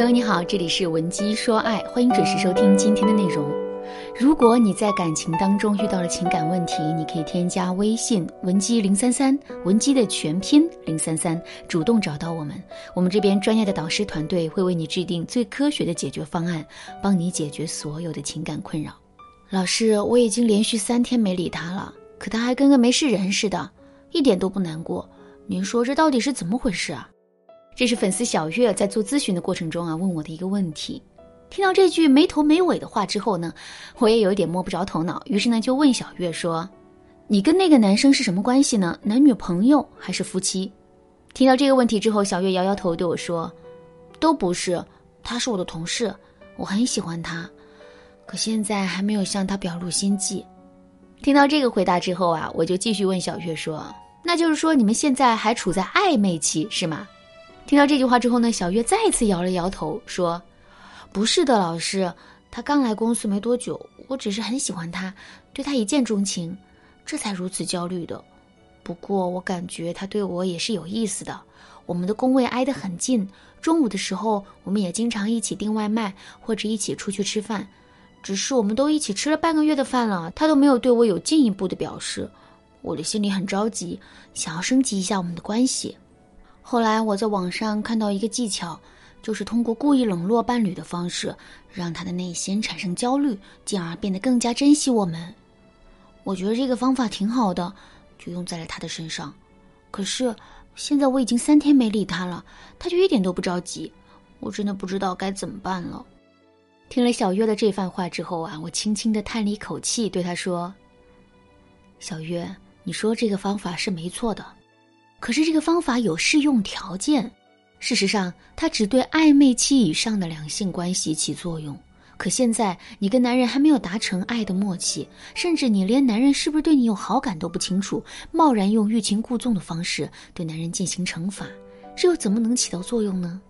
朋友你好，这里是文姬说爱，欢迎准时收听今天的内容。如果你在感情当中遇到了情感问题，你可以添加微信文姬零三三，文姬的全拼零三三，主动找到我们，我们这边专业的导师团队会为你制定最科学的解决方案，帮你解决所有的情感困扰。老师，我已经连续三天没理他了，可他还跟个没事人似的，一点都不难过。您说这到底是怎么回事啊？这是粉丝小月在做咨询的过程中啊问我的一个问题。听到这句没头没尾的话之后呢，我也有一点摸不着头脑，于是呢就问小月说：“你跟那个男生是什么关系呢？男女朋友还是夫妻？”听到这个问题之后，小月摇摇头对我说：“都不是，他是我的同事，我很喜欢他，可现在还没有向他表露心迹。”听到这个回答之后啊，我就继续问小月说：“那就是说你们现在还处在暧昧期是吗？”听到这句话之后呢，小月再次摇了摇头，说：“不是的，老师，他刚来公司没多久，我只是很喜欢他，对他一见钟情，这才如此焦虑的。不过我感觉他对我也是有意思的，我们的工位挨得很近，中午的时候我们也经常一起订外卖或者一起出去吃饭。只是我们都一起吃了半个月的饭了，他都没有对我有进一步的表示，我的心里很着急，想要升级一下我们的关系。”后来我在网上看到一个技巧，就是通过故意冷落伴侣的方式，让他的内心产生焦虑，进而变得更加珍惜我们。我觉得这个方法挺好的，就用在了他的身上。可是现在我已经三天没理他了，他就一点都不着急。我真的不知道该怎么办了。听了小月的这番话之后啊，我轻轻的叹了一口气，对他说：“小月，你说这个方法是没错的。”可是这个方法有适用条件，事实上，它只对暧昧期以上的两性关系起作用。可现在你跟男人还没有达成爱的默契，甚至你连男人是不是对你有好感都不清楚，贸然用欲擒故纵的方式对男人进行惩罚，这又怎么能起到作用呢？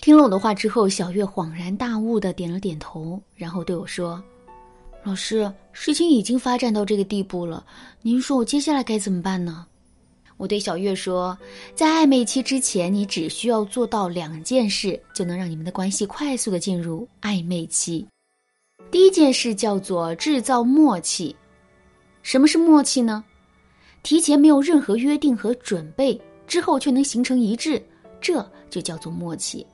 听了我的话之后，小月恍然大悟的点了点头，然后对我说：“老师，事情已经发展到这个地步了，您说我接下来该怎么办呢？”我对小月说，在暧昧期之前，你只需要做到两件事，就能让你们的关系快速的进入暧昧期。第一件事叫做制造默契。什么是默契呢？提前没有任何约定和准备，之后却能形成一致，这就叫做默契。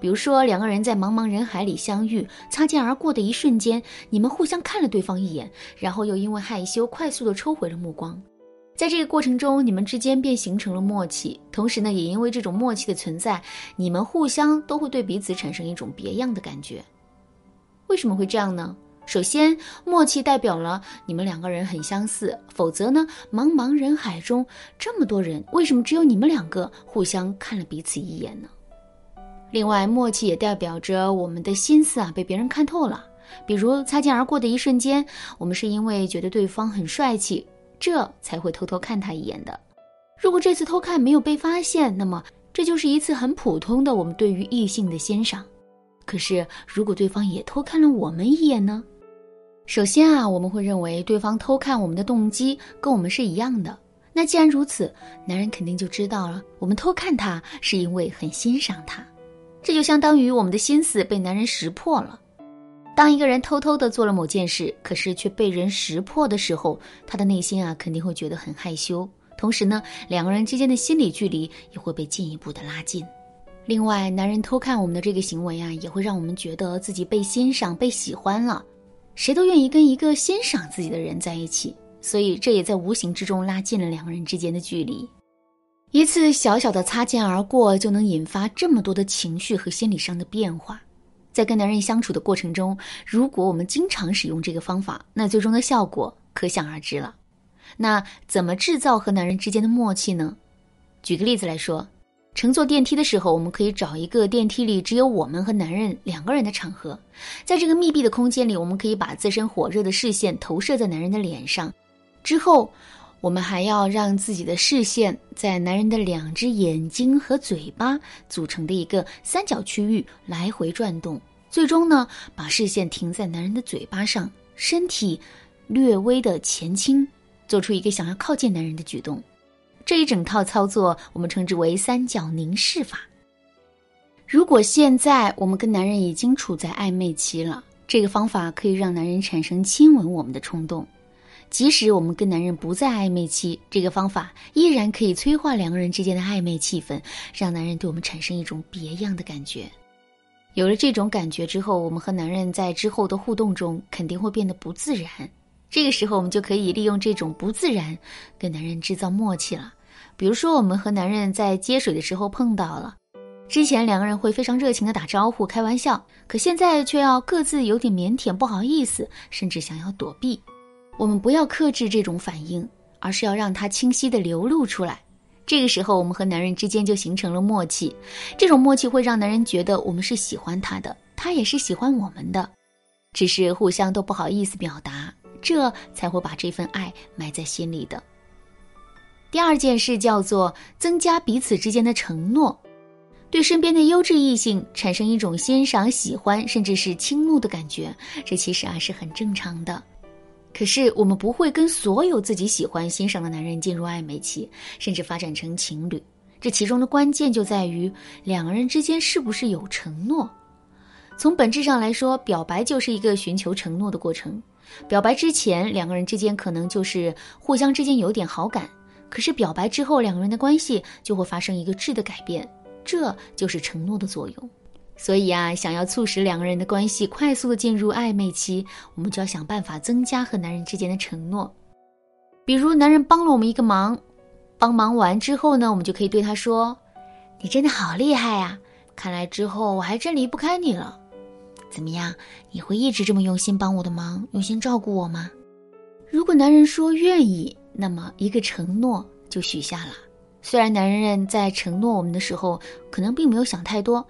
比如说，两个人在茫茫人海里相遇，擦肩而过的一瞬间，你们互相看了对方一眼，然后又因为害羞，快速的抽回了目光。在这个过程中，你们之间便形成了默契，同时呢，也因为这种默契的存在，你们互相都会对彼此产生一种别样的感觉。为什么会这样呢？首先，默契代表了你们两个人很相似，否则呢，茫茫人海中这么多人，为什么只有你们两个互相看了彼此一眼呢？另外，默契也代表着我们的心思啊被别人看透了，比如擦肩而过的一瞬间，我们是因为觉得对方很帅气。这才会偷偷看他一眼的。如果这次偷看没有被发现，那么这就是一次很普通的我们对于异性的欣赏。可是，如果对方也偷看了我们一眼呢？首先啊，我们会认为对方偷看我们的动机跟我们是一样的。那既然如此，男人肯定就知道了，我们偷看他是因为很欣赏他。这就相当于我们的心思被男人识破了。当一个人偷偷的做了某件事，可是却被人识破的时候，他的内心啊肯定会觉得很害羞。同时呢，两个人之间的心理距离也会被进一步的拉近。另外，男人偷看我们的这个行为啊，也会让我们觉得自己被欣赏、被喜欢了。谁都愿意跟一个欣赏自己的人在一起，所以这也在无形之中拉近了两个人之间的距离。一次小小的擦肩而过，就能引发这么多的情绪和心理上的变化。在跟男人相处的过程中，如果我们经常使用这个方法，那最终的效果可想而知了。那怎么制造和男人之间的默契呢？举个例子来说，乘坐电梯的时候，我们可以找一个电梯里只有我们和男人两个人的场合，在这个密闭的空间里，我们可以把自身火热的视线投射在男人的脸上，之后，我们还要让自己的视线在男人的两只眼睛和嘴巴组成的一个三角区域来回转动。最终呢，把视线停在男人的嘴巴上，身体略微的前倾，做出一个想要靠近男人的举动。这一整套操作，我们称之为三角凝视法。如果现在我们跟男人已经处在暧昧期了，这个方法可以让男人产生亲吻我们的冲动；即使我们跟男人不在暧昧期，这个方法依然可以催化两个人之间的暧昧气氛，让男人对我们产生一种别样的感觉。有了这种感觉之后，我们和男人在之后的互动中肯定会变得不自然。这个时候，我们就可以利用这种不自然，跟男人制造默契了。比如说，我们和男人在接水的时候碰到了。之前两个人会非常热情的打招呼、开玩笑，可现在却要各自有点腼腆、不好意思，甚至想要躲避。我们不要克制这种反应，而是要让它清晰的流露出来。这个时候，我们和男人之间就形成了默契。这种默契会让男人觉得我们是喜欢他的，他也是喜欢我们的，只是互相都不好意思表达，这才会把这份爱埋在心里的。第二件事叫做增加彼此之间的承诺。对身边的优质异性产生一种欣赏、喜欢，甚至是倾慕的感觉，这其实啊是很正常的。可是我们不会跟所有自己喜欢、欣赏的男人进入暧昧期，甚至发展成情侣。这其中的关键就在于两个人之间是不是有承诺。从本质上来说，表白就是一个寻求承诺的过程。表白之前，两个人之间可能就是互相之间有点好感，可是表白之后，两个人的关系就会发生一个质的改变。这就是承诺的作用，所以啊，想要促使两个人的关系快速的进入暧昧期，我们就要想办法增加和男人之间的承诺。比如，男人帮了我们一个忙，帮忙完之后呢，我们就可以对他说：“你真的好厉害呀！看来之后我还真离不开你了。怎么样，你会一直这么用心帮我的忙，用心照顾我吗？”如果男人说愿意，那么一个承诺就许下了。虽然男人在承诺我们的时候，可能并没有想太多，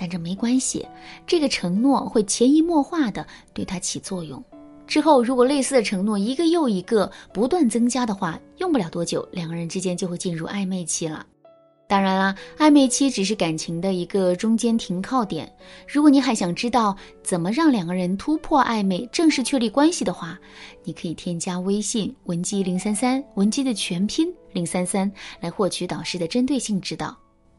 但这没关系，这个承诺会潜移默化的对他起作用。之后，如果类似的承诺一个又一个不断增加的话，用不了多久，两个人之间就会进入暧昧期了。当然啦，暧昧期只是感情的一个中间停靠点。如果你还想知道怎么让两个人突破暧昧，正式确立关系的话，你可以添加微信文姬零三三，文姬的全拼零三三，来获取导师的针对性指导。